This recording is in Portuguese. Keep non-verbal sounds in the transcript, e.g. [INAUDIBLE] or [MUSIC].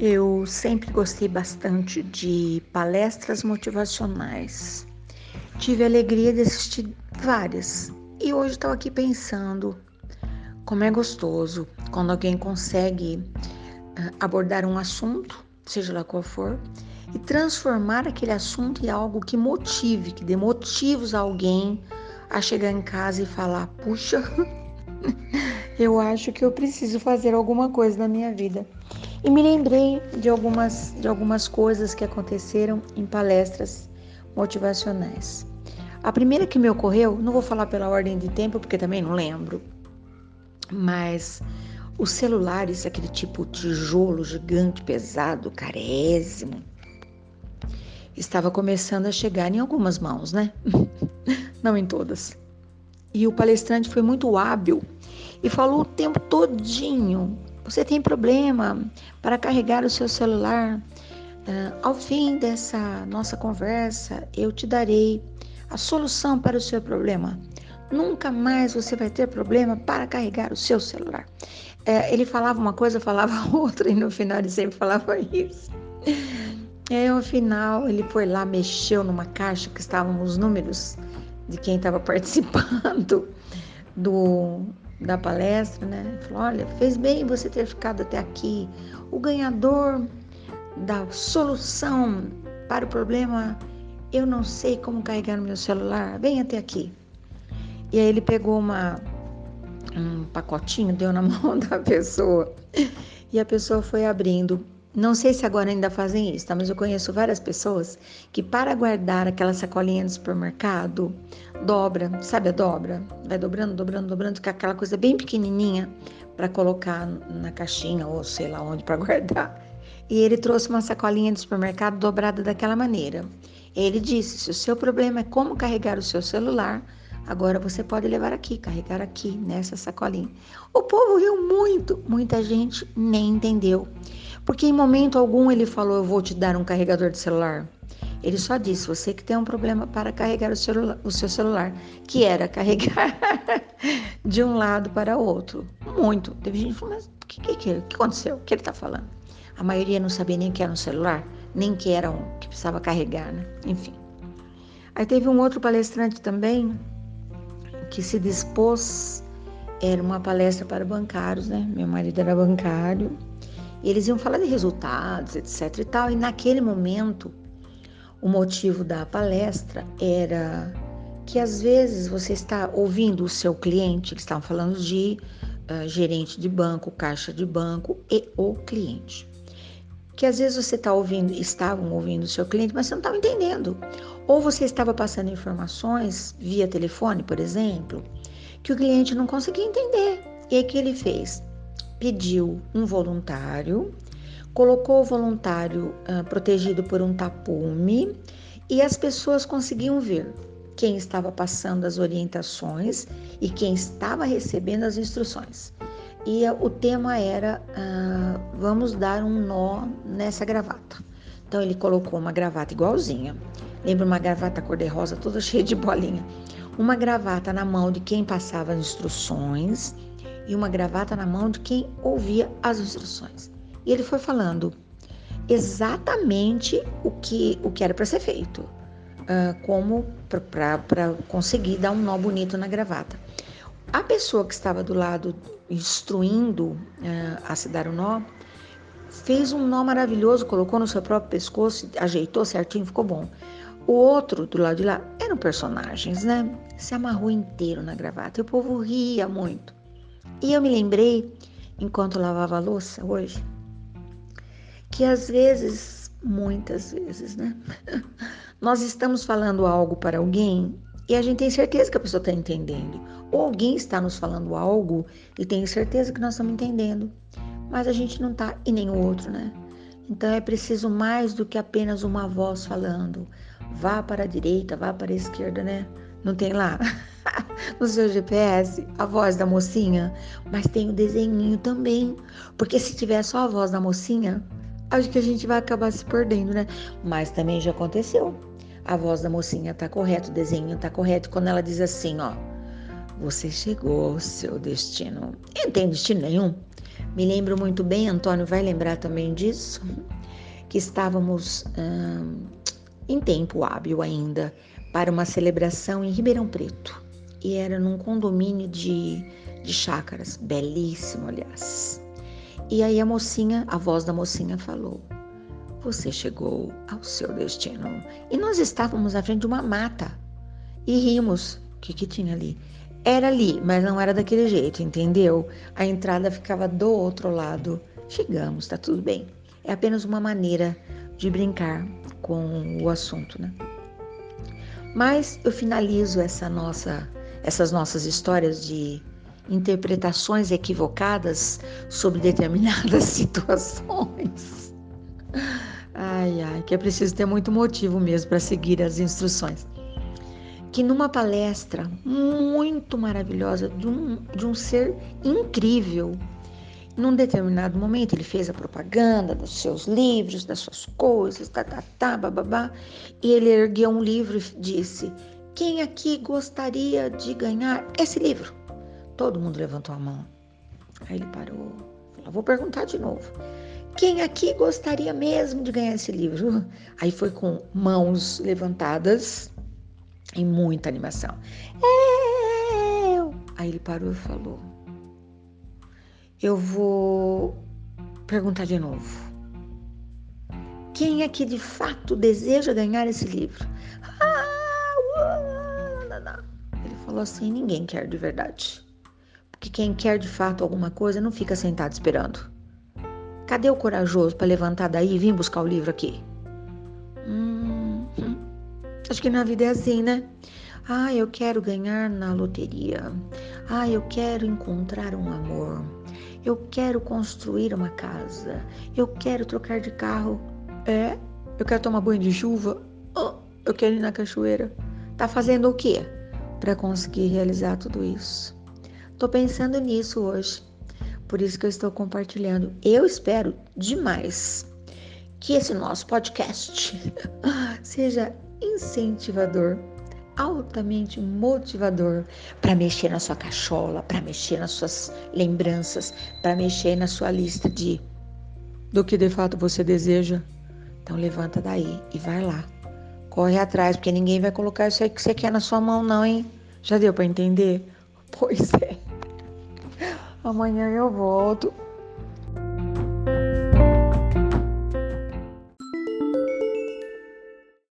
Eu sempre gostei bastante de palestras motivacionais. Tive a alegria de assistir várias. E hoje estou aqui pensando como é gostoso quando alguém consegue ah, abordar um assunto, seja lá qual for, e transformar aquele assunto em algo que motive, que dê motivos a alguém a chegar em casa e falar: puxa, [LAUGHS] eu acho que eu preciso fazer alguma coisa na minha vida. E me lembrei de algumas, de algumas coisas que aconteceram em palestras motivacionais. A primeira que me ocorreu, não vou falar pela ordem de tempo, porque também não lembro, mas os celulares, aquele tipo tijolo gigante, pesado, carésimo, estava começando a chegar em algumas mãos, né? [LAUGHS] não em todas. E o palestrante foi muito hábil e falou o tempo todinho você tem problema para carregar o seu celular? Uh, ao fim dessa nossa conversa, eu te darei a solução para o seu problema. Nunca mais você vai ter problema para carregar o seu celular. É, ele falava uma coisa, falava [LAUGHS] outra, e no final ele sempre falava isso. E aí, no final, ele foi lá, mexeu numa caixa que estavam os números de quem estava [LAUGHS] participando do, da palestra, né? Falou: olha, fez bem você ter ficado até aqui. O ganhador da solução para o problema, eu não sei como carregar no meu celular, vem até aqui. E aí ele pegou uma, um pacotinho, deu na [LAUGHS] mão da pessoa e a pessoa foi abrindo não sei se agora ainda fazem isso, tá? Mas eu conheço várias pessoas que para guardar aquela sacolinha do supermercado, dobra, sabe a dobra? Vai dobrando, dobrando, dobrando, com aquela coisa bem pequenininha para colocar na caixinha ou sei lá onde para [LAUGHS] guardar. E ele trouxe uma sacolinha de supermercado dobrada daquela maneira. Ele disse: se o seu problema é como carregar o seu celular, agora você pode levar aqui, carregar aqui nessa sacolinha. O povo riu muito, muita gente nem entendeu. Porque em momento algum ele falou: Eu vou te dar um carregador de celular. Ele só disse: Você que tem um problema para carregar o, celula o seu celular, que era carregar [LAUGHS] de um lado para o outro. Muito. Teve gente que falou: Mas o que, que, que, que aconteceu? O que ele está falando? A maioria não sabia nem que era um celular, nem que era um que precisava carregar, né? Enfim. Aí teve um outro palestrante também que se dispôs, era uma palestra para bancários, né? Meu marido era bancário eles iam falar de resultados, etc e tal. E naquele momento, o motivo da palestra era que às vezes você está ouvindo o seu cliente, eles estavam falando de uh, gerente de banco, caixa de banco e o cliente. Que às vezes você está ouvindo, estavam ouvindo o seu cliente, mas você não estava entendendo. Ou você estava passando informações via telefone, por exemplo, que o cliente não conseguia entender. E aí que ele fez? Pediu um voluntário, colocou o voluntário uh, protegido por um tapume e as pessoas conseguiam ver quem estava passando as orientações e quem estava recebendo as instruções. E uh, o tema era: uh, vamos dar um nó nessa gravata. Então ele colocou uma gravata igualzinha. Lembra uma gravata cor-de-rosa toda [LAUGHS] cheia de bolinha? Uma gravata na mão de quem passava as instruções e uma gravata na mão de quem ouvia as instruções. E ele foi falando exatamente o que, o que era para ser feito, uh, como para conseguir dar um nó bonito na gravata. A pessoa que estava do lado instruindo uh, a se dar o nó, fez um nó maravilhoso, colocou no seu próprio pescoço, ajeitou certinho, ficou bom. O outro do lado de lá eram personagens, né? Se amarrou inteiro na gravata e o povo ria muito. E eu me lembrei, enquanto lavava a louça hoje, que às vezes, muitas vezes, né? [LAUGHS] Nós estamos falando algo para alguém e a gente tem certeza que a pessoa está entendendo. Ou alguém está nos falando algo e tem certeza que nós estamos entendendo, mas a gente não está e nem o outro, né? Então é preciso mais do que apenas uma voz falando. Vá para a direita, vá para a esquerda, né? Não tem lá [LAUGHS] [LAUGHS] no seu GPS a voz da mocinha, mas tem o desenhinho também. Porque se tiver só a voz da mocinha, acho que a gente vai acabar se perdendo, né? Mas também já aconteceu. A voz da mocinha tá correta, o desenho tá correto. Quando ela diz assim, ó, você chegou ao seu destino. E não tem destino nenhum. Me lembro muito bem, Antônio vai lembrar também disso, que estávamos hum, em tempo hábil ainda para uma celebração em Ribeirão Preto. E era num condomínio de, de chácaras, belíssimo, aliás. E aí a mocinha, a voz da mocinha falou: Você chegou ao seu destino. E nós estávamos à frente de uma mata. E rimos. O que, que tinha ali? Era ali, mas não era daquele jeito, entendeu? A entrada ficava do outro lado. Chegamos, tá tudo bem. É apenas uma maneira de brincar com o assunto, né? Mas eu finalizo essa nossa, essas nossas histórias de interpretações equivocadas sobre determinadas [LAUGHS] situações. Ai, ai, que é preciso ter muito motivo mesmo para seguir as instruções. Que numa palestra muito maravilhosa de um, de um ser incrível, num determinado momento ele fez a propaganda dos seus livros, das suas coisas, tá, tá, tá, e ele ergueu um livro e disse: Quem aqui gostaria de ganhar esse livro? Todo mundo levantou a mão. Aí ele parou, falou: Vou perguntar de novo. Quem aqui gostaria mesmo de ganhar esse livro? [LAUGHS] Aí foi com mãos levantadas e muita animação. Eu! Aí ele parou e falou: Eu vou perguntar de novo. Quem aqui de fato deseja ganhar esse livro? [LAUGHS] Ele falou assim: ninguém quer de verdade. Porque quem quer de fato alguma coisa não fica sentado esperando. Cadê o corajoso para levantar daí e vir buscar o livro aqui? Hum, hum. Acho que na vida é assim, né? Ah, eu quero ganhar na loteria. Ah, eu quero encontrar um amor. Eu quero construir uma casa. Eu quero trocar de carro. É? Eu quero tomar banho de chuva. Oh, eu quero ir na cachoeira. Tá fazendo o quê para conseguir realizar tudo isso? Tô pensando nisso hoje. Por isso que eu estou compartilhando. Eu espero demais que esse nosso podcast [LAUGHS] seja incentivador, altamente motivador para mexer na sua cachola, para mexer nas suas lembranças, para mexer na sua lista de do que de fato você deseja. Então levanta daí e vai lá. Corre atrás, porque ninguém vai colocar isso aí que você quer na sua mão, não, hein? Já deu para entender? [LAUGHS] Pois é. Amanhã eu volto